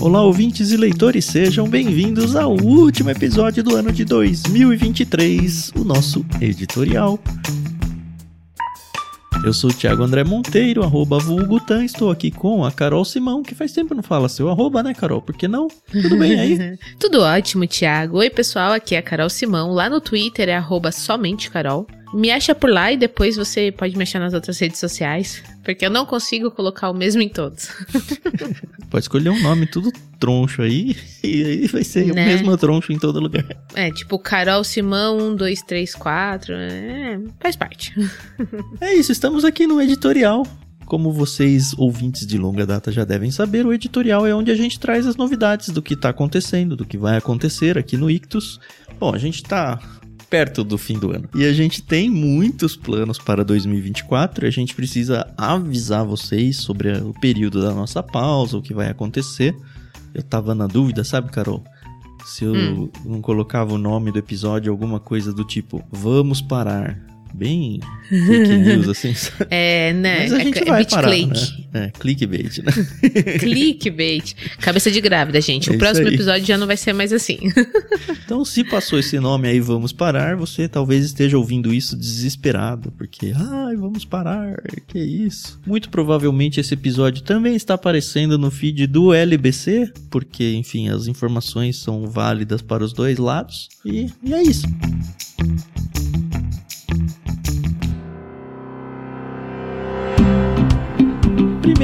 Olá, ouvintes e leitores, sejam bem-vindos ao último episódio do ano de 2023, o nosso editorial. Eu sou o Thiago André Monteiro, arroba vulgutan, estou aqui com a Carol Simão, que faz tempo não fala seu arroba, né, Carol? Por que não? Tudo bem aí? Tudo ótimo, Thiago. Oi, pessoal, aqui é a Carol Simão, lá no Twitter é arroba somente Carol. Me acha por lá e depois você pode me achar nas outras redes sociais, porque eu não consigo colocar o mesmo em todos. pode escolher um nome tudo troncho aí, e aí vai ser né? o mesmo troncho em todo lugar. É, tipo Carol Simão 1, 2, 3, 4, é, faz parte. é isso, estamos aqui no editorial. Como vocês, ouvintes de longa data, já devem saber, o editorial é onde a gente traz as novidades do que está acontecendo, do que vai acontecer aqui no Ictus. Bom, a gente está perto do fim do ano. E a gente tem muitos planos para 2024 e a gente precisa avisar vocês sobre o período da nossa pausa, o que vai acontecer. Eu tava na dúvida, sabe, Carol? Se eu hum. não colocava o nome do episódio, alguma coisa do tipo, vamos parar bem fake news, assim. É, né? Mas a gente é, vai é parar, click. né? É, clickbait, né? clickbait. Cabeça de grávida, gente. É o próximo episódio já não vai ser mais assim. então, se passou esse nome aí, vamos parar, você talvez esteja ouvindo isso desesperado, porque, ai, vamos parar, que isso. Muito provavelmente esse episódio também está aparecendo no feed do LBC, porque, enfim, as informações são válidas para os dois lados. E, e é isso.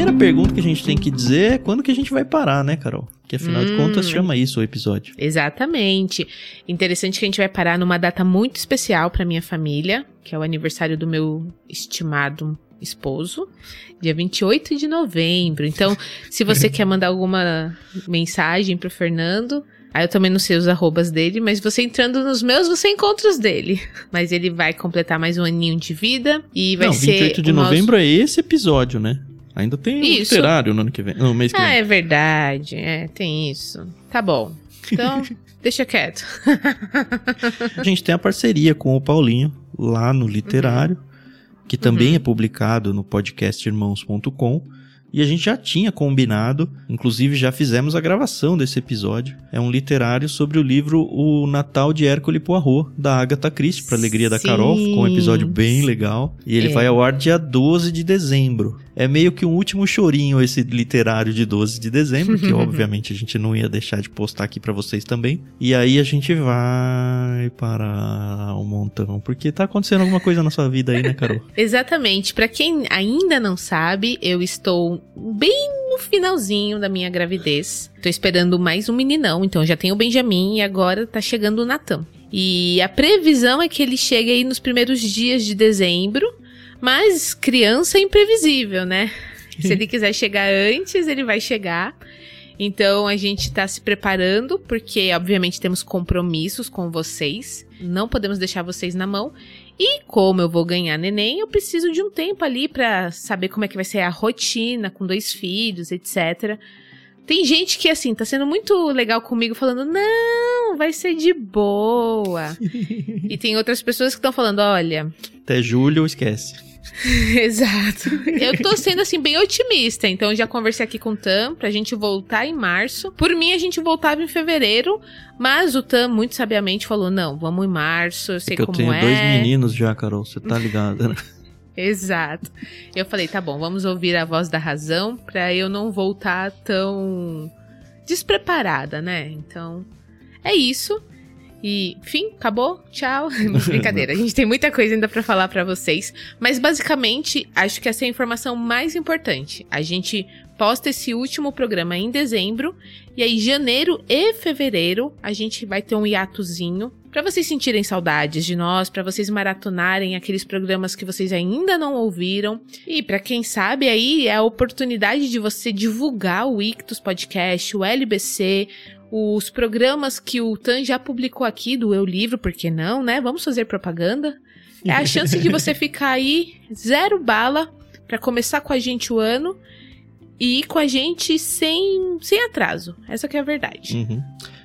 Primeira pergunta que a gente tem que dizer é quando que a gente vai parar, né, Carol? Que afinal hum, de contas chama isso o episódio. Exatamente. Interessante que a gente vai parar numa data muito especial para minha família, que é o aniversário do meu estimado esposo, dia 28 de novembro. Então, se você quer mandar alguma mensagem pro Fernando, Aí eu também não sei os arrobas dele, mas você entrando nos meus, você encontra os dele. Mas ele vai completar mais um aninho de vida e vai não, ser. 28 de novembro nosso... é esse episódio, né? Ainda tem o literário no ano que vem. No mês que ah, vem. é verdade. É, tem isso. Tá bom. Então, deixa quieto. a gente tem a parceria com o Paulinho lá no literário, uhum. que também uhum. é publicado no podcastirmãos.com. E a gente já tinha combinado, inclusive já fizemos a gravação desse episódio. É um literário sobre o livro O Natal de Hércule Poirot, da Agatha Christie, para alegria da Carol. Ficou um episódio bem legal. E ele é. vai ao ar dia 12 de dezembro. É meio que um último chorinho esse literário de 12 de dezembro, que obviamente a gente não ia deixar de postar aqui para vocês também. E aí a gente vai para um montão, porque tá acontecendo alguma coisa na sua vida aí, né, Carol? Exatamente. Para quem ainda não sabe, eu estou bem no finalzinho da minha gravidez. Tô esperando mais um meninão, então já tenho o Benjamin e agora tá chegando o Natan. E a previsão é que ele chegue aí nos primeiros dias de dezembro, mas criança é imprevisível, né? Se ele quiser chegar antes, ele vai chegar. Então a gente tá se preparando, porque obviamente temos compromissos com vocês. Não podemos deixar vocês na mão. E como eu vou ganhar neném, eu preciso de um tempo ali para saber como é que vai ser a rotina com dois filhos, etc. Tem gente que, assim, tá sendo muito legal comigo, falando, não, vai ser de boa. e tem outras pessoas que estão falando, olha. Até julho, esquece. Exato. Eu tô sendo, assim, bem otimista. Então, eu já conversei aqui com o Tam pra gente voltar em março. Por mim, a gente voltava em fevereiro. Mas o Tam, muito sabiamente, falou: não, vamos em março. Eu sei é como é. Eu tenho dois meninos já, Carol. Você tá ligada, né? Exato. Eu falei, tá bom, vamos ouvir a voz da razão pra eu não voltar tão despreparada, né? Então, é isso. E, fim, acabou, tchau. Brincadeira, a gente tem muita coisa ainda para falar para vocês, mas basicamente acho que essa é a informação mais importante. A gente posta esse último programa em dezembro e aí janeiro e fevereiro a gente vai ter um hiatozinho para vocês sentirem saudades de nós, para vocês maratonarem aqueles programas que vocês ainda não ouviram e para quem sabe aí é a oportunidade de você divulgar o Ictus Podcast, o LBC, os programas que o Tan já publicou aqui do Eu Livro, por que não, né? Vamos fazer propaganda. É a chance de você ficar aí zero bala para começar com a gente o ano e ir com a gente sem, sem atraso. Essa que é a verdade. Uhum.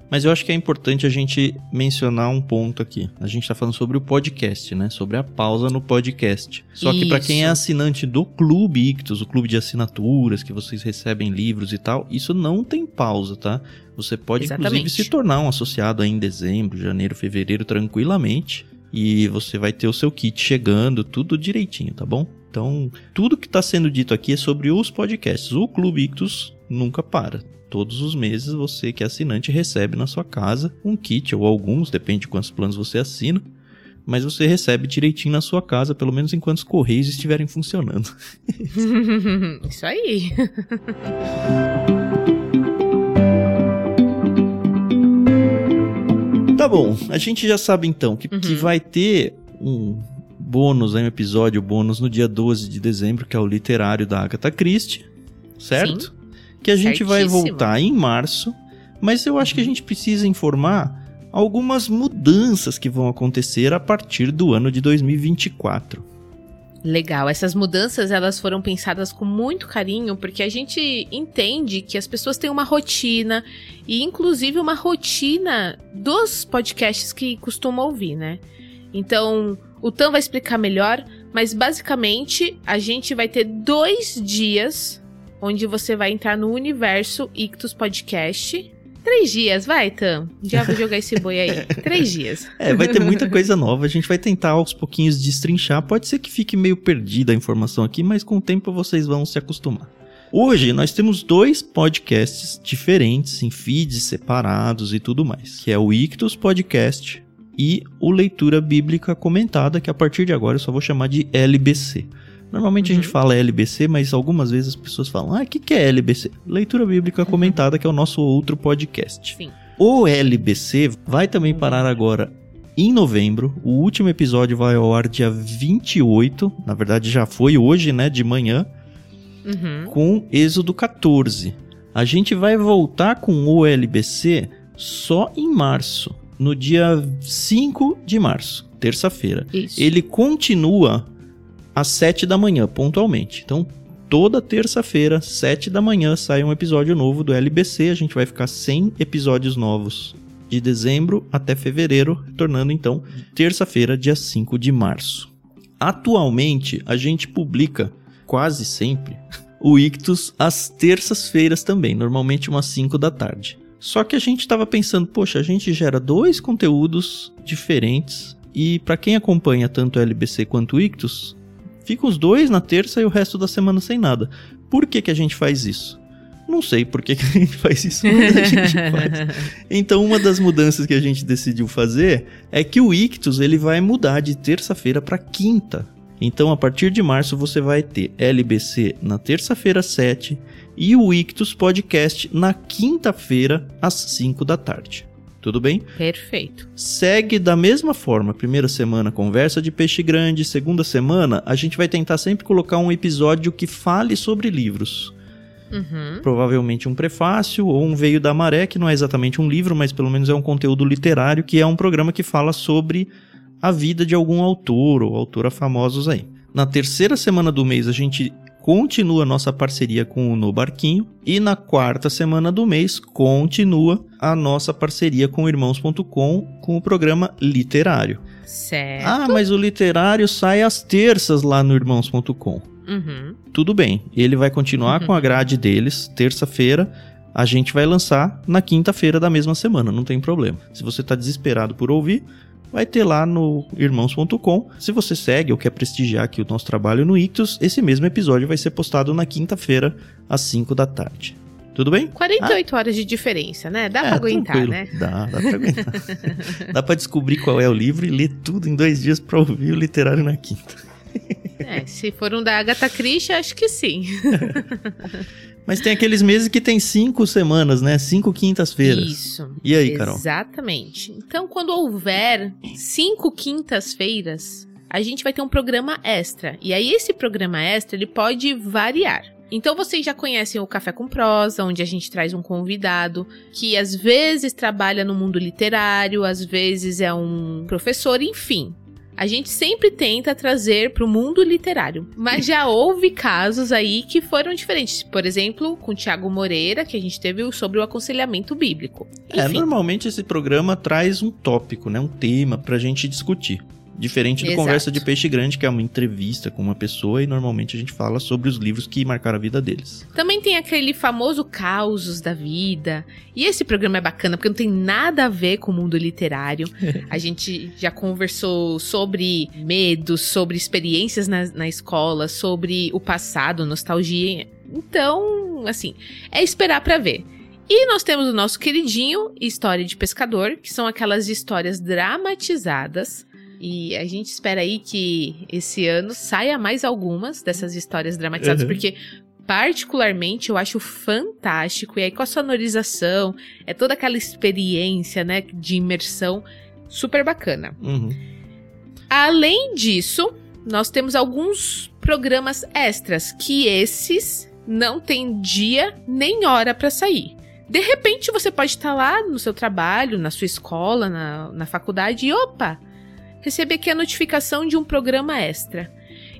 Mas eu acho que é importante a gente mencionar um ponto aqui. A gente está falando sobre o podcast, né? Sobre a pausa no podcast. Só que para quem é assinante do Clube Ictus, o clube de assinaturas, que vocês recebem livros e tal, isso não tem pausa, tá? Você pode, Exatamente. inclusive, se tornar um associado aí em dezembro, janeiro, fevereiro, tranquilamente. E você vai ter o seu kit chegando, tudo direitinho, tá bom? Então, tudo que está sendo dito aqui é sobre os podcasts. O Clube Ictus nunca para. Todos os meses você que é assinante recebe na sua casa um kit ou alguns, depende de quantos planos você assina, mas você recebe direitinho na sua casa, pelo menos enquanto os correios estiverem funcionando. Isso aí. tá bom, a gente já sabe então que, uhum. que vai ter um bônus, um episódio bônus no dia 12 de dezembro, que é o literário da Agatha Christie, certo? Sim que a gente vai voltar em março, mas eu acho que a gente precisa informar algumas mudanças que vão acontecer a partir do ano de 2024. Legal, essas mudanças elas foram pensadas com muito carinho porque a gente entende que as pessoas têm uma rotina e inclusive uma rotina dos podcasts que costumam ouvir, né? Então, o Tan vai explicar melhor, mas basicamente a gente vai ter dois dias onde você vai entrar no universo Ictus Podcast. Três dias, vai, Tam. Já vou jogar esse boi aí. Três dias. É, vai ter muita coisa nova. A gente vai tentar aos pouquinhos destrinchar. Pode ser que fique meio perdida a informação aqui, mas com o tempo vocês vão se acostumar. Hoje nós temos dois podcasts diferentes, em feeds separados e tudo mais, que é o Ictus Podcast e o Leitura Bíblica Comentada, que a partir de agora eu só vou chamar de LBC. Normalmente uhum. a gente uhum. fala LBC, mas algumas vezes as pessoas falam: ah, o que, que é LBC? Leitura Bíblica Comentada, que é o nosso outro podcast. Sim. O LBC vai também parar agora em novembro. O último episódio vai ao ar dia 28. Na verdade, já foi hoje, né? De manhã. Uhum. Com Êxodo 14. A gente vai voltar com o LBC só em março. No dia 5 de março, terça-feira. Ele continua às 7 da manhã, pontualmente. Então, toda terça-feira, 7 da manhã, sai um episódio novo do LBC. A gente vai ficar sem episódios novos de dezembro até fevereiro, tornando então terça-feira, dia 5 de março. Atualmente, a gente publica quase sempre o Ictus às terças-feiras também, normalmente umas 5 da tarde. Só que a gente estava pensando, poxa, a gente gera dois conteúdos diferentes e para quem acompanha tanto o LBC quanto o Ictus, Fica os dois na terça e o resto da semana sem nada. Por que, que a gente faz isso? Não sei por que, que a gente faz isso, mas a gente faz. Então, uma das mudanças que a gente decidiu fazer é que o Ictus ele vai mudar de terça-feira para quinta. Então, a partir de março, você vai ter LBC na terça-feira, 7 e o Ictus Podcast na quinta-feira, às 5 da tarde. Tudo bem? Perfeito. Segue da mesma forma. Primeira semana, conversa de peixe grande. Segunda semana, a gente vai tentar sempre colocar um episódio que fale sobre livros. Uhum. Provavelmente um prefácio ou um Veio da Maré, que não é exatamente um livro, mas pelo menos é um conteúdo literário, que é um programa que fala sobre a vida de algum autor ou autora famosos aí. Na terceira semana do mês, a gente continua nossa parceria com o No Barquinho. E na quarta semana do mês, continua a nossa parceria com o Irmãos.com com o programa literário. Certo. Ah, mas o literário sai às terças lá no Irmãos.com. Uhum. Tudo bem, ele vai continuar uhum. com a grade deles, terça-feira. A gente vai lançar na quinta-feira da mesma semana, não tem problema. Se você está desesperado por ouvir, vai ter lá no irmãos.com. Se você segue ou quer prestigiar aqui o nosso trabalho no Ictus, esse mesmo episódio vai ser postado na quinta-feira, às 5 da tarde. Tudo bem? 48 ah. horas de diferença, né? Dá é, pra aguentar, tranquilo. né? Dá, dá pra aguentar. dá pra descobrir qual é o livro e ler tudo em dois dias pra ouvir o literário na quinta. É, se for um da Agatha Christie, acho que sim. Mas tem aqueles meses que tem cinco semanas, né? Cinco quintas-feiras. Isso. E aí, Carol? Exatamente. Então, quando houver cinco quintas-feiras, a gente vai ter um programa extra. E aí, esse programa extra, ele pode variar. Então vocês já conhecem o Café com Prosa, onde a gente traz um convidado que às vezes trabalha no mundo literário, às vezes é um professor, enfim. A gente sempre tenta trazer para o mundo literário. Mas já houve casos aí que foram diferentes. Por exemplo, com o Tiago Moreira, que a gente teve sobre o aconselhamento bíblico. É, normalmente esse programa traz um tópico, né? Um tema pra gente discutir. Diferente do Exato. Conversa de Peixe Grande, que é uma entrevista com uma pessoa e normalmente a gente fala sobre os livros que marcaram a vida deles. Também tem aquele famoso causos da vida. E esse programa é bacana porque não tem nada a ver com o mundo literário. A gente já conversou sobre medos, sobre experiências na, na escola, sobre o passado, nostalgia. Então, assim, é esperar pra ver. E nós temos o nosso queridinho História de Pescador, que são aquelas histórias dramatizadas. E a gente espera aí que esse ano saia mais algumas dessas histórias dramatizadas, Uhum. porque particularmente eu acho fantástico. E aí com a sonorização, é toda aquela experiência, né, de imersão super bacana. Uhum. Além disso, nós temos alguns programas extras que esses não tem dia nem hora para sair. De repente você pode estar lá no seu trabalho, na sua escola, na, na faculdade e opa, receber aqui a notificação de um programa extra.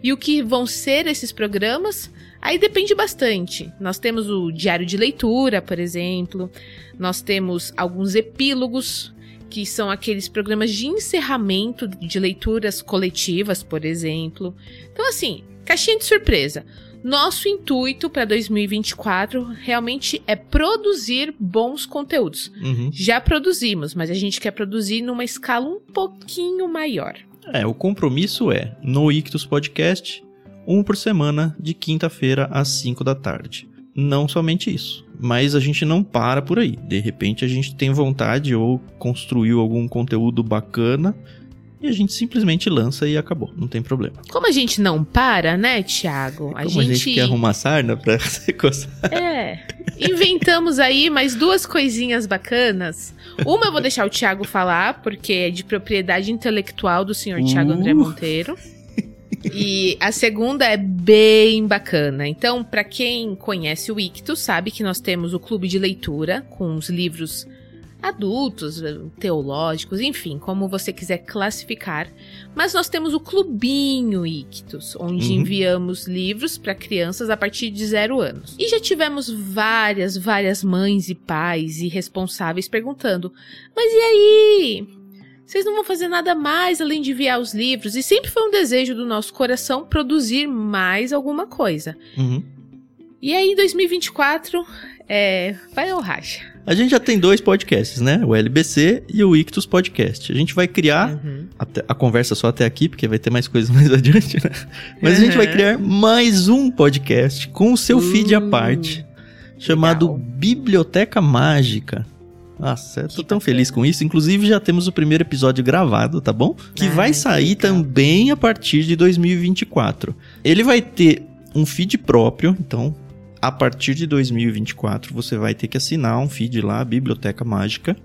E o que vão ser esses programas? Aí depende bastante. Nós temos o diário de leitura, por exemplo. Nós temos alguns epílogos, que são aqueles programas de encerramento de leituras coletivas, por exemplo. Então, assim, caixinha de surpresa. Nosso intuito para 2024 realmente é produzir bons conteúdos. Uhum. Já produzimos, mas a gente quer produzir numa escala um pouquinho maior. É, o compromisso é, no Ictus Podcast, um por semana, de quinta-feira às 5 da tarde. Não somente isso, mas a gente não para por aí. De repente a gente tem vontade ou construiu algum conteúdo bacana e a gente simplesmente lança e acabou, não tem problema. Como a gente não para, né, Thiago? A Como a gente quer arrumar sarna pra se coçar. É. Inventamos aí mais duas coisinhas bacanas. Uma eu vou deixar o Thiago falar, porque é de propriedade intelectual do senhor Thiago Uh. André Monteiro. E a segunda é bem bacana. Então, para quem conhece o Ictus, sabe que nós temos o clube de leitura com os livros adultos, teológicos, enfim, como você quiser classificar. Mas nós temos o Clubinho Ictus, onde Uhum. enviamos livros para crianças a partir de zero anos. E já tivemos várias, várias mães e pais e responsáveis perguntando: mas e aí? Vocês não vão fazer nada mais além de enviar os livros? E sempre foi um desejo do nosso coração produzir mais alguma coisa. Uhum. E aí, em 2024, é, vai ao racha. A gente já tem dois podcasts, né? O LBC e o Ictus Podcast. A gente vai criar Uhum. até- a conversa só até aqui, porque vai ter mais coisas mais adiante, né? Mas a gente vai Uhum. criar mais um podcast com o seu feed à Uh, parte, chamado legal. Biblioteca Mágica. Nossa, eu tô Que tão bacana. feliz com isso. Inclusive, já temos o primeiro episódio gravado, tá bom? Que Ai, vai sair legal. também a partir de 2024. Ele vai ter um feed próprio, então a partir de 2024 você vai ter que assinar um feed lá, Biblioteca Mágica,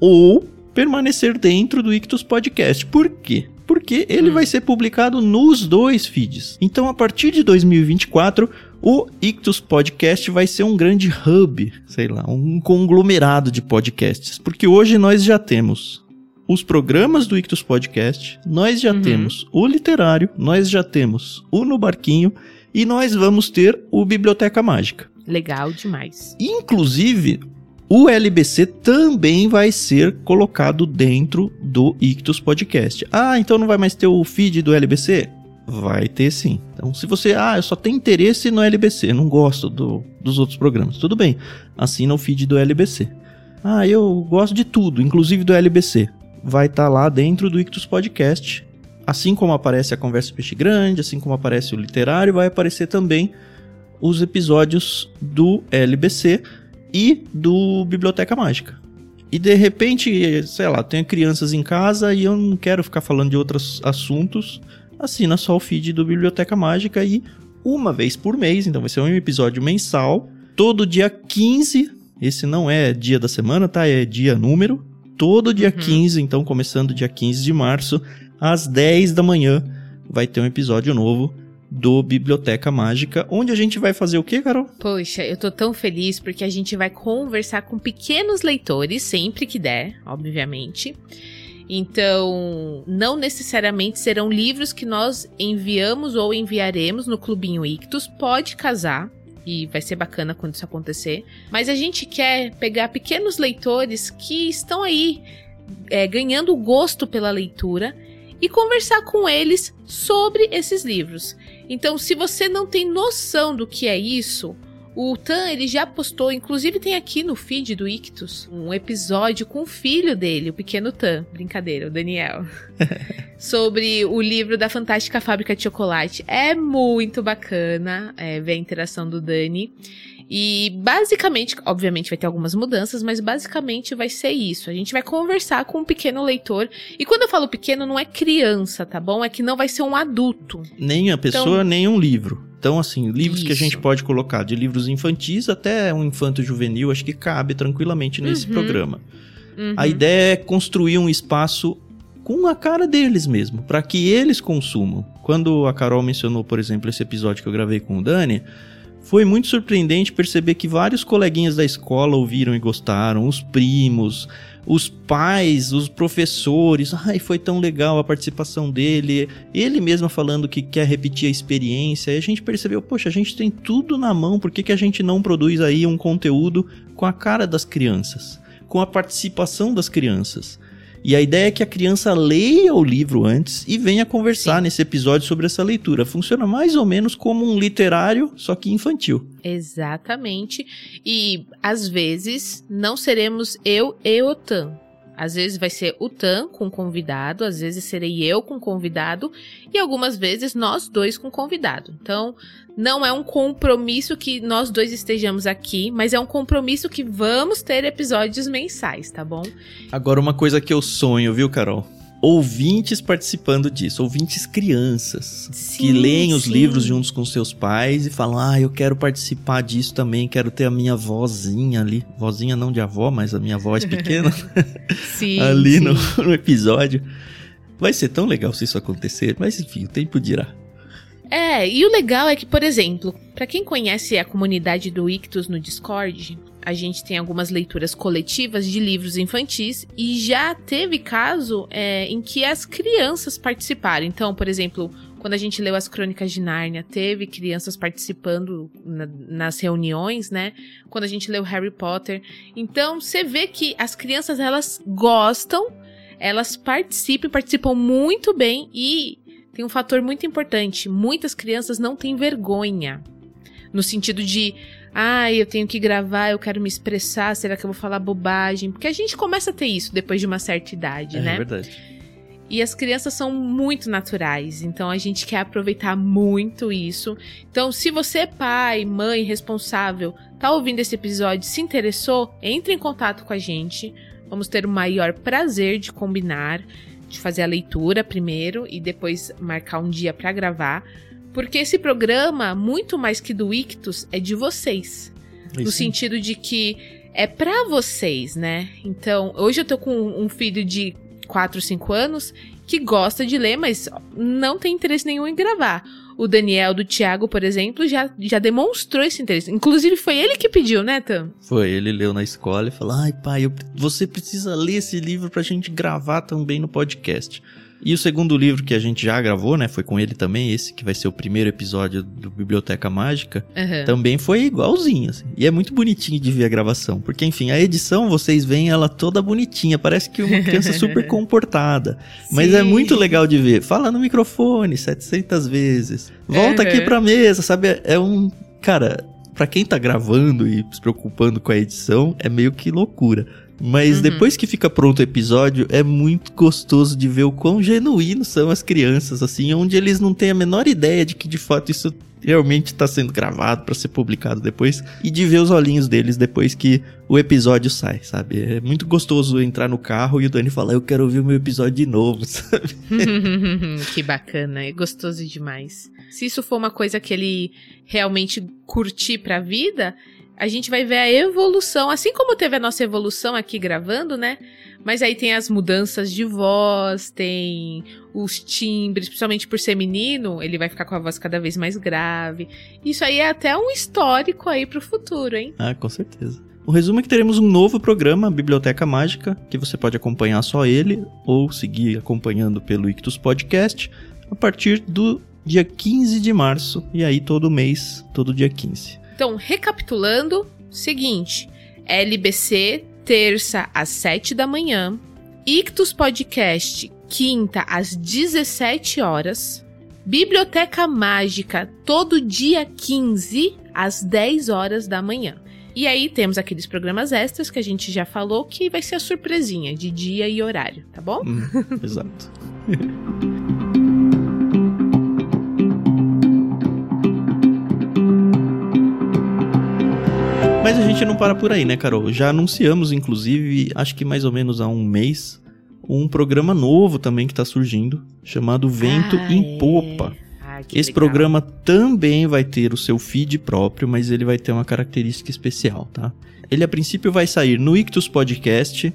ou permanecer dentro do Ictus Podcast. Por quê? Porque ele Hum. vai ser publicado nos dois feeds. Então, a partir de 2024, o Ictus Podcast vai ser um grande hub, sei lá, um conglomerado de podcasts. Porque hoje nós já temos os programas do Ictus Podcast, nós já Uhum. temos o literário, nós já temos o No Barquinho e nós vamos ter o Biblioteca Mágica. Legal demais. Inclusive, o LBC também vai ser colocado dentro do Ictus Podcast. Ah, então não vai mais ter o feed do LBC? Vai ter sim. Então, se você, ah, eu só tenho interesse no LBC, não gosto do- dos outros programas, tudo bem. Assina o feed do LBC. Ah, eu gosto de tudo, inclusive do LBC. Vai estar lá dentro do Ictus Podcast. Assim como aparece a Conversa Peixe Grande, assim como aparece o Literário, vai aparecer também os episódios do LBC e do Biblioteca Mágica. E de repente, sei lá, tenho crianças em casa e eu não quero ficar falando de outros assuntos, assina só o feed do Biblioteca Mágica e uma vez por mês, então vai ser um episódio mensal, todo dia 15, esse não é dia da semana, tá? É dia número. Todo dia Uhum. 15, então começando dia 15 de março, às 10 da manhã, vai ter um episódio novo do Biblioteca Mágica, onde a gente vai fazer o quê, Carol? Poxa, eu tô tão feliz porque a gente vai conversar com pequenos leitores, sempre que der, obviamente. Então, não necessariamente serão livros que nós enviamos ou enviaremos no Clubinho Ictus. Pode casar, e vai ser bacana quando isso acontecer. Mas a gente quer pegar pequenos leitores que estão aí é, ganhando gosto pela leitura e conversar com eles sobre esses livros. Então, se você não tem noção do que é isso, o Tan, ele já postou, inclusive tem aqui no feed do Ictus, um episódio com o filho dele, o pequeno Tan, brincadeira, o Daniel, sobre o livro da Fantástica Fábrica de Chocolate. É muito bacana é, ver a interação do Dani. E basicamente, obviamente vai ter algumas mudanças, mas basicamente vai ser isso. A gente vai conversar com um pequeno leitor. E quando eu falo pequeno, não é criança, tá bom? É que não vai ser um adulto. Nem a pessoa, então, nem um livro. Então, assim, livros isso. que a gente pode colocar, de livros infantis até um infanto juvenil, acho que cabe tranquilamente nesse uhum. programa. Uhum. A ideia é construir um espaço com a cara deles mesmo, para que eles consumam. Quando a Carol mencionou, por exemplo, esse episódio que eu gravei com o Dani, foi muito surpreendente perceber que vários coleguinhas da escola ouviram e gostaram, os primos, os pais, os professores. Ai, foi tão legal a participação dele. Ele mesmo falando que quer repetir a experiência. E a gente percebeu, poxa, a gente tem tudo na mão, por que, que a gente não produz aí um conteúdo com a cara das crianças? Com a participação das crianças? E a ideia é que a criança leia o livro antes e venha conversar Sim. nesse episódio sobre essa leitura. Funciona mais ou menos como um literário, só que infantil. Exatamente. E às vezes não seremos eu e o Tan. Às vezes vai ser o Tan com convidado, às vezes serei eu com convidado e algumas vezes nós dois com convidado. Então, não é um compromisso que nós dois estejamos aqui, mas é um compromisso que vamos ter episódios mensais, tá bom? Agora, uma coisa que eu sonho, viu, Carol? Ouvintes participando disso, ouvintes crianças sim, que leem os sim. livros juntos com seus pais e falam: "Ah, eu quero participar disso também, quero ter a minha vozinha ali, vozinha não de avó, mas a minha voz pequena sim, ali no, no episódio". Vai ser tão legal se isso acontecer, mas enfim, o tempo dirá. É, e o legal é que, por exemplo, para quem conhece a comunidade do Ictus no Discord, a gente tem algumas leituras coletivas de livros infantis e já teve caso é, em que as crianças participaram. Então, por exemplo, quando a gente leu as Crônicas de Nárnia, teve crianças participando na, nas reuniões, né? Quando a gente leu Harry Potter. Então, você vê que as crianças elas gostam, elas participam, participam muito bem e tem um fator muito importante: muitas crianças não têm vergonha. No sentido de, ah, eu tenho que gravar, eu quero me expressar, será que eu vou falar bobagem? Porque a gente começa a ter isso depois de uma certa idade, é, né? É verdade. E as crianças são muito naturais, então a gente quer aproveitar muito isso. Então, se você é pai, mãe, responsável, tá ouvindo esse episódio, se interessou, entre em contato com a gente. Vamos ter o maior prazer de combinar, de fazer a leitura primeiro e depois marcar um dia para gravar porque esse programa, muito mais que do Ictus, é de vocês. Isso. No sentido de que é para vocês, né? Então, hoje eu tô com um filho de 4, 5 anos que gosta de ler, mas não tem interesse nenhum em gravar. O Daniel do Thiago, por exemplo, já, já demonstrou esse interesse. Inclusive, foi ele que pediu, né, Tam? Foi, ele leu na escola e falou: Ai, pai, eu, você precisa ler esse livro pra gente gravar também no podcast. E o segundo livro que a gente já gravou, né? Foi com ele também, esse que vai ser o primeiro episódio do Biblioteca Mágica. Uhum. Também foi igualzinho, assim. E é muito bonitinho de ver a gravação. Porque, enfim, a edição, vocês veem ela toda bonitinha. Parece que uma criança super comportada. Mas é muito legal de ver. Fala no microfone 700 vezes. Volta uhum. aqui pra mesa, sabe? É um... Cara, para quem tá gravando e se preocupando com a edição, é meio que loucura. Mas uhum. depois que fica pronto o episódio, é muito gostoso de ver o quão genuínos são as crianças, assim, onde eles não têm a menor ideia de que de fato isso realmente está sendo gravado para ser publicado depois e de ver os olhinhos deles depois que o episódio sai, sabe? É muito gostoso entrar no carro e o Dani falar: Eu quero ouvir o meu episódio de novo, sabe? que bacana, é gostoso demais. Se isso for uma coisa que ele realmente curtir pra vida, a gente vai ver a evolução, assim como teve a nossa evolução aqui gravando, né? Mas aí tem as mudanças de voz, tem os timbres, principalmente por ser menino, ele vai ficar com a voz cada vez mais grave. Isso aí é até um histórico aí pro futuro, hein? Ah, com certeza. O resumo é que teremos um novo programa, Biblioteca Mágica, que você pode acompanhar só ele ou seguir acompanhando pelo Ictus Podcast a partir do dia 15 de março e aí todo mês, todo dia 15. Então, recapitulando, seguinte, LBC terça às 7 da manhã, Ictus Podcast quinta às 17 horas, Biblioteca Mágica todo dia 15 às 10 horas da manhã. E aí temos aqueles programas extras que a gente já falou que vai ser a surpresinha de dia e horário, tá bom? Hum, exato. Mas a gente não para por aí, né, Carol? Já anunciamos, inclusive, acho que mais ou menos há um mês, um programa novo também que está surgindo, chamado Vento Ah, em é. Popa. Ah, Esse legal. programa também vai ter o seu feed próprio, mas ele vai ter uma característica especial, tá? Ele a princípio vai sair no Ictus Podcast.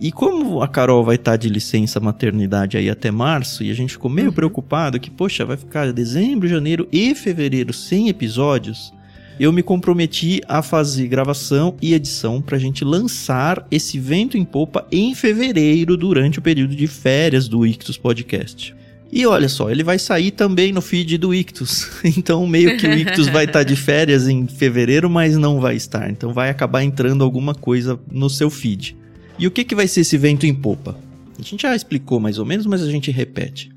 E como a Carol vai estar de licença maternidade aí até março, e a gente ficou meio Uhum. preocupado que, poxa, vai ficar dezembro, janeiro e fevereiro sem episódios, eu me comprometi a fazer gravação e edição pra gente lançar esse vento em popa em fevereiro, durante o período de férias do Ictus Podcast. E olha só, ele vai sair também no feed do Ictus. Então, meio que o Ictus vai estar de férias em fevereiro, mas não vai estar. Então, vai acabar entrando alguma coisa no seu feed. E o que, que vai ser esse vento em popa? A gente já explicou mais ou menos, mas a gente repete.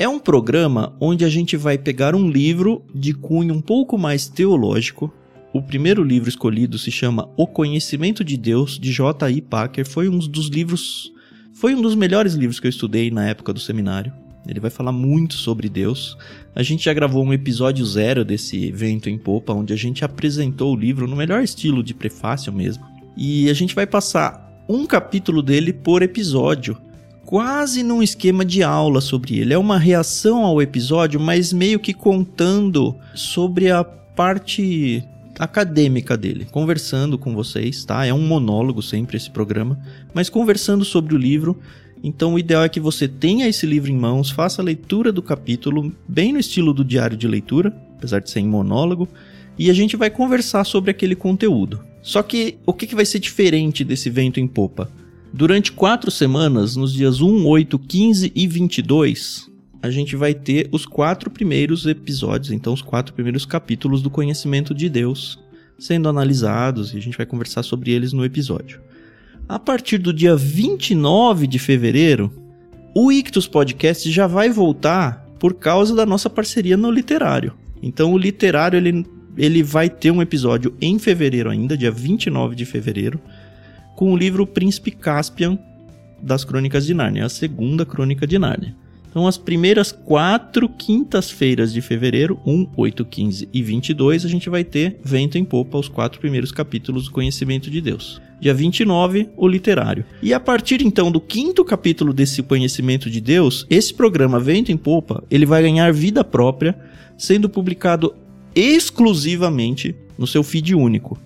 É um programa onde a gente vai pegar um livro de cunho um pouco mais teológico. O primeiro livro escolhido se chama O Conhecimento de Deus, de J.I. Packer. Foi um dos livros. Foi um dos melhores livros que eu estudei na época do seminário. Ele vai falar muito sobre Deus. A gente já gravou um episódio zero desse Vento em Popa, onde a gente apresentou o livro no melhor estilo de prefácio mesmo. E a gente vai passar um capítulo dele por episódio, quase num esquema de aula sobre ele. É uma reação ao episódio, mas meio que contando sobre a parte acadêmica dele, conversando com vocês, tá? É um monólogo sempre esse programa, mas conversando sobre o livro. Então o ideal é que você tenha esse livro em mãos, faça a leitura do capítulo, bem no estilo do diário de leitura, apesar de ser em monólogo, e a gente vai conversar sobre aquele conteúdo. Só que o que, que vai ser diferente desse vento em popa? Durante quatro semanas, nos dias 1, 8, 15 e 22, a gente vai ter os quatro primeiros episódios, então os quatro primeiros capítulos do conhecimento de Deus sendo analisados e a gente vai conversar sobre eles no episódio. A partir do dia 29 de fevereiro, o Ictus Podcast já vai voltar por causa da nossa parceria no literário. Então o literário ele, ele vai ter um episódio em fevereiro ainda, dia 29 de fevereiro, com o livro Príncipe Caspian das Crônicas de Nárnia, a segunda Crônica de Nárnia. Então, as primeiras quatro quintas-feiras de fevereiro, 1, 8, 15 e 22, a gente vai ter Vento em Popa, os quatro primeiros capítulos do Conhecimento de Deus. Dia 29, o literário. E a partir então do quinto capítulo desse Conhecimento de Deus, esse programa Vento em Popa, ele vai ganhar vida própria, sendo publicado exclusivamente no seu feed único.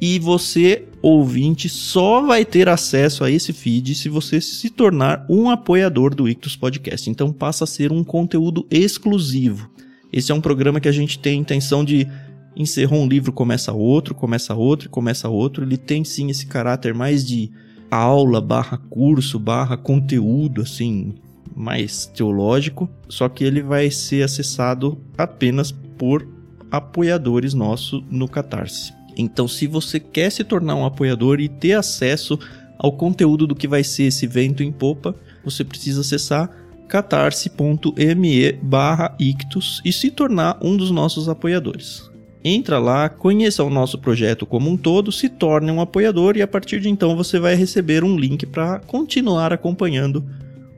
E você, ouvinte, só vai ter acesso a esse feed se você se tornar um apoiador do Ictus Podcast. Então passa a ser um conteúdo exclusivo. Esse é um programa que a gente tem a intenção de encerrou um livro, começa outro, começa outro, começa outro. Ele tem sim esse caráter mais de aula, barra curso, barra conteúdo, assim, mais teológico. Só que ele vai ser acessado apenas por apoiadores nossos no Catarse. Então, se você quer se tornar um apoiador e ter acesso ao conteúdo do que vai ser esse evento em Popa, você precisa acessar catarse.me barra ictus e se tornar um dos nossos apoiadores. Entra lá, conheça o nosso projeto como um todo, se torne um apoiador e a partir de então você vai receber um link para continuar acompanhando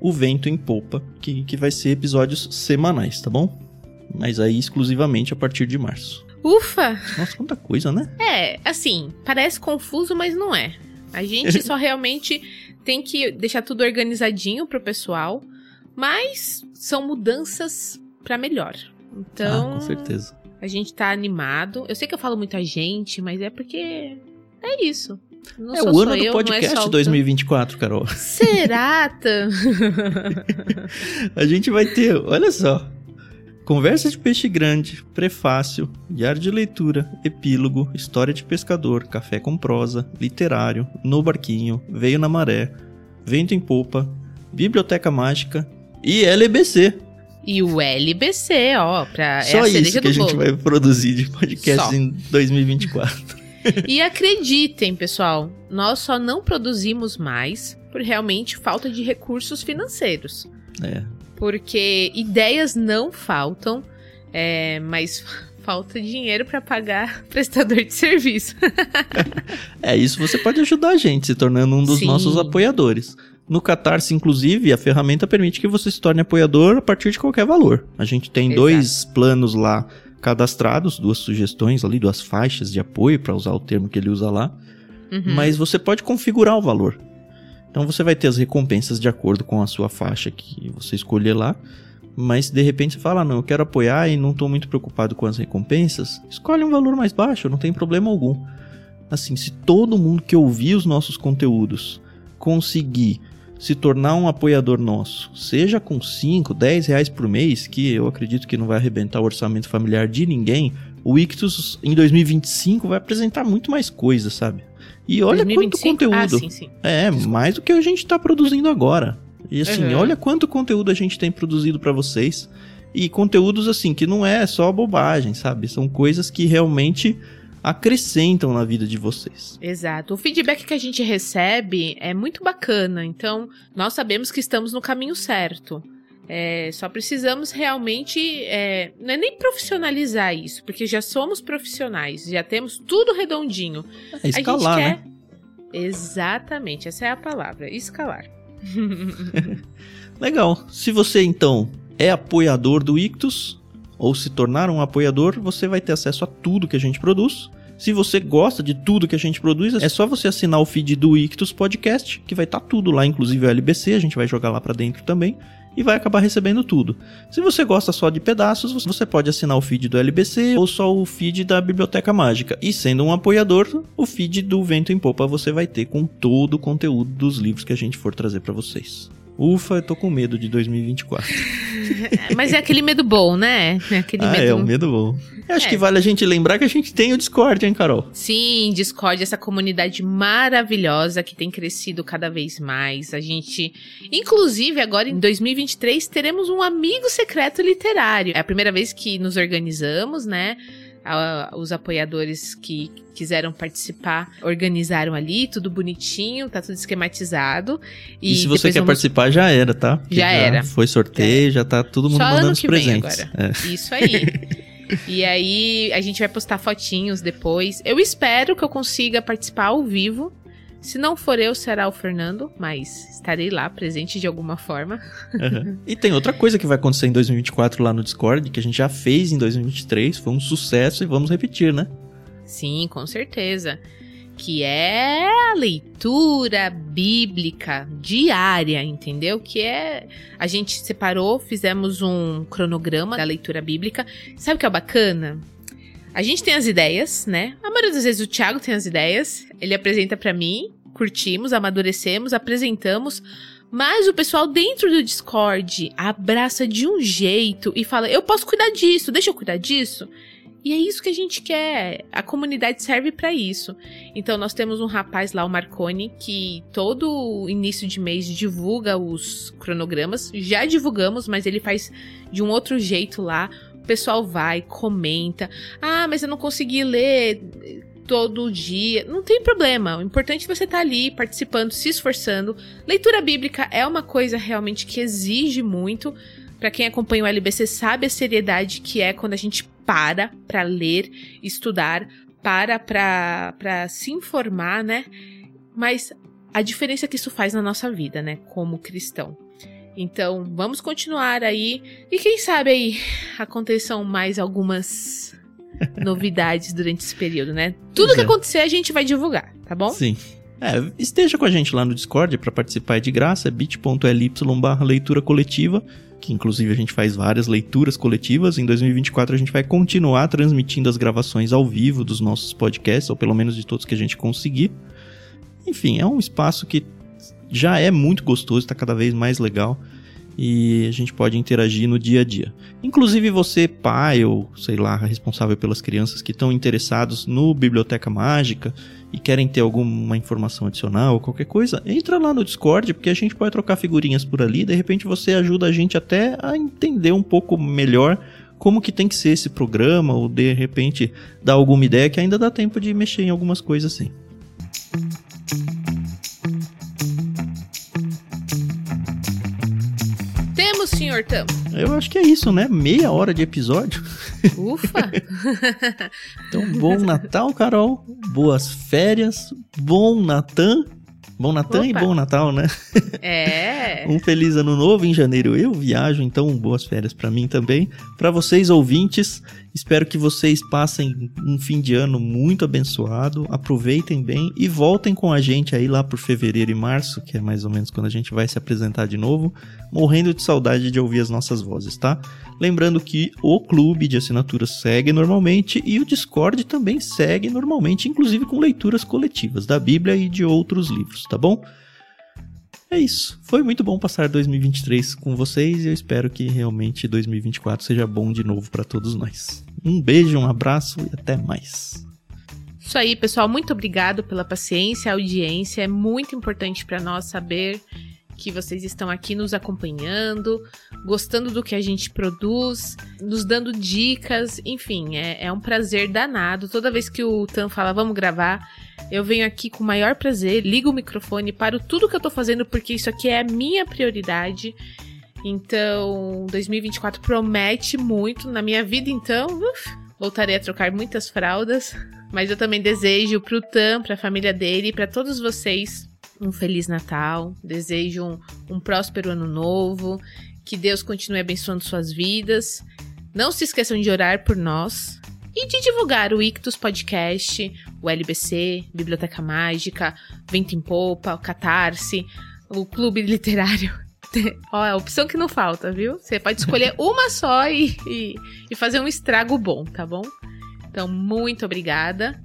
o Vento em Popa, que, que vai ser episódios semanais, tá bom? Mas aí exclusivamente a partir de março. Ufa! Nossa, quanta coisa, né? É, assim, parece confuso, mas não é. A gente só realmente tem que deixar tudo organizadinho pro pessoal, mas são mudanças pra melhor. Então, ah, com certeza. a gente tá animado. Eu sei que eu falo muita gente, mas é porque é isso. Não é o ano do eu, podcast é só o- 2024, Carol. Será? A gente vai ter, olha só. Conversa de Peixe Grande, Prefácio, Diário de Leitura, Epílogo, História de Pescador, Café com Prosa, Literário, No Barquinho, Veio na Maré, Vento em Popa, Biblioteca Mágica e LBC. E o LBC, ó, pra, é Só a cereja isso que a gente vai produzir de podcast Só. em 2024. E acreditem, pessoal, nós só não produzimos mais por realmente falta de recursos financeiros. É, Porque ideias não faltam, é, mas falta dinheiro para pagar prestador de serviço. É, isso você pode ajudar a gente se tornando um dos Sim. nossos apoiadores. No Catarse, inclusive, a ferramenta permite que você se torne apoiador a partir de qualquer valor. A gente tem Exato. dois planos lá cadastrados, duas sugestões ali, duas faixas de apoio, para usar o termo que ele usa lá. Uhum. Mas você pode configurar o valor. Então você vai ter as recompensas de acordo com a sua faixa que você escolher lá. Mas de repente você fala, ah, não, eu quero apoiar e não estou muito preocupado com as recompensas. Escolhe um valor mais baixo, não tem problema algum. Assim, se todo mundo que ouvir os nossos conteúdos conseguir se tornar um apoiador nosso, seja com 5, 10 reais por mês, que eu acredito que não vai arrebentar o orçamento familiar de ninguém, o Ictus em 2025 vai apresentar muito mais coisa, sabe? E olha 2025? quanto conteúdo. Ah, sim, sim. É, mais do que a gente tá produzindo agora. E assim, Uhum. olha quanto conteúdo a gente tem produzido pra vocês. E conteúdos assim, que não é só bobagem, sabe? São coisas que realmente acrescentam na vida de vocês. Exato. O feedback que a gente recebe é muito bacana, então nós sabemos que estamos no caminho certo. É, só precisamos realmente, é, não é nem profissionalizar isso, porque já somos profissionais, já temos tudo redondinho. É escalar, gente né? quer... Exatamente, essa é a palavra, escalar. Legal. Se você então é apoiador do Ictus ou se tornar um apoiador, você vai ter acesso a tudo que a gente produz. Se você gosta de tudo que a gente produz, é só você assinar o feed do Ictus Podcast, que vai estar tudo lá, inclusive o LBC, a gente vai jogar lá pra dentro também e vai acabar recebendo tudo. Se você gosta só de pedaços, você pode assinar o feed do LBC ou só o feed da Biblioteca Mágica. E sendo um apoiador, o feed do Vento em Popa você vai ter com todo o conteúdo dos livros que a gente for trazer pra vocês. Ufa, eu tô com medo de 2024. Mas é aquele medo bom, né? É aquele ah, medo. é um medo bom. Eu acho É. que vale a gente lembrar que a gente tem o Discord, hein, Carol? Sim, Discord, essa comunidade maravilhosa que tem crescido cada vez mais. A gente, inclusive, agora em 2023, teremos um amigo secreto literário. É a primeira vez que nos organizamos, né? A- os apoiadores que quiseram participar organizaram ali, tudo bonitinho, tá tudo esquematizado. E, se você quer vamos- participar, já era, tá? Porque Já era. Foi sorteio, já tá todo mundo Só mandando os presentes. agora. É. Isso aí. e aí, a gente vai postar fotinhos depois. Eu espero que eu consiga participar ao vivo. Se não for eu, será o Fernando, mas estarei lá presente de alguma forma. Uhum. E tem outra coisa que vai acontecer em 2024 lá no Discord, que a gente já fez em 2023, foi um sucesso e vamos repetir, né? Sim, com certeza. Que é a leitura bíblica diária, entendeu? Que é. A gente separou, fizemos um cronograma da leitura bíblica. Sabe o que é bacana? A gente tem as ideias, né? A maioria das vezes o Thiago tem as ideias. Ele apresenta pra mim, curtimos, amadurecemos, apresentamos. Mas o pessoal dentro do Discord abraça de um jeito e fala: Eu posso cuidar disso, deixa eu cuidar disso. E é isso que a gente quer. A comunidade serve pra isso. Então nós temos um rapaz lá, o Marconi, que todo início de mês divulga os cronogramas. Já divulgamos, mas ele faz de um outro jeito lá. O pessoal vai, comenta. Ah, mas eu não consegui ler todo dia. Não tem problema. O importante é você estar ali participando, se esforçando. Leitura bíblica é uma coisa realmente que exige muito. Pra quem acompanha o LBC sabe a seriedade que é quando a gente para pra ler, estudar, para pra se informar, né? Mas a diferença que isso faz na nossa vida, né? Como cristão. Então, vamos continuar aí. E quem sabe aí aconteçam mais algumas novidades durante esse período, né? Tudo que é. acontecer a gente vai divulgar, tá bom? Sim. É, esteja com a gente lá no Discord para participar de graça, é bit.ly barra leitura coletiva, que inclusive a gente faz várias leituras coletivas. Em 2024 a gente vai continuar transmitindo as gravações ao vivo dos nossos podcasts, ou pelo menos de todos que a gente conseguir. Enfim, é um espaço que já é muito gostoso, está cada vez mais legal. e a gente pode interagir no dia a dia. Inclusive você, pai ou sei lá, responsável pelas crianças que estão interessados no Biblioteca Mágica e querem ter alguma informação adicional ou qualquer coisa, entra lá no Discord, porque a gente pode trocar figurinhas por ali, de repente você ajuda a gente até a entender um pouco melhor como que tem que ser esse programa, ou de repente dar alguma ideia que ainda dá tempo de mexer em algumas coisas assim. Senhor Tam. Eu acho que é isso, né? Meia hora de episódio. Ufa! então, bom Natal, Carol. Boas férias. Bom Natan. Bom Natan e bom Natal, né? É. um feliz ano novo em janeiro. Eu viajo, então boas férias para mim também. Para vocês ouvintes, espero que vocês passem um fim de ano muito abençoado. Aproveitem bem e voltem com a gente aí lá por fevereiro e março, que é mais ou menos quando a gente vai se apresentar de novo, morrendo de saudade de ouvir as nossas vozes, tá? Lembrando que o clube de assinaturas segue normalmente e o Discord também segue normalmente, inclusive com leituras coletivas da Bíblia e de outros livros, tá bom? É isso. Foi muito bom passar 2023 com vocês e eu espero que realmente 2024 seja bom de novo para todos nós. Um beijo, um abraço e até mais. Isso aí, pessoal. Muito obrigado pela paciência, audiência. É muito importante para nós saber que vocês estão aqui nos acompanhando, gostando do que a gente produz, nos dando dicas, enfim, é, é um prazer danado. Toda vez que o Tan fala, vamos gravar, eu venho aqui com o maior prazer, ligo o microfone, paro tudo que eu tô fazendo, porque isso aqui é a minha prioridade. Então, 2024 promete muito na minha vida, então, uf, voltarei a trocar muitas fraldas. Mas eu também desejo pro Tan, pra família dele e pra todos vocês um Feliz Natal, desejo um, um próspero ano novo, que Deus continue abençoando suas vidas. Não se esqueçam de orar por nós e de divulgar o Ictus Podcast, o LBC, Biblioteca Mágica, Vento em Popa, o Catarse, o Clube Literário. Ó, é a opção que não falta, viu? Você pode escolher uma só e, e, e fazer um estrago bom, tá bom? Então, muito obrigada.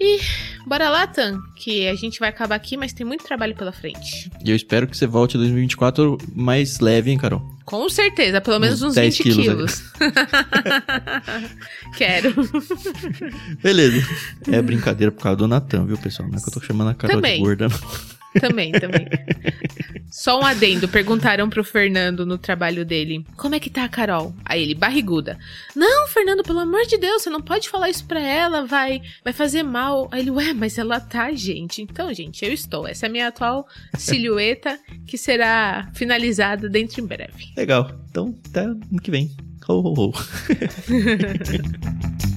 E bora lá, Tan, que a gente vai acabar aqui, mas tem muito trabalho pela frente. E eu espero que você volte em 2024 mais leve, hein, Carol? Com certeza, pelo menos uns, uns 20 quilos. quilos. Quero. Beleza. É brincadeira por causa do Natan, viu, pessoal? Não é que eu tô chamando a Carol Também. de gorda, não. Também, também. Só um adendo. Perguntaram pro Fernando no trabalho dele: Como é que tá a Carol? Aí ele, barriguda. Não, Fernando, pelo amor de Deus, você não pode falar isso pra ela, vai, vai fazer mal. Aí ele, ué, mas ela tá, gente. Então, gente, eu estou. Essa é a minha atual silhueta que será finalizada dentro em breve. Legal. Então, até ano que vem. Ho, ho, ho.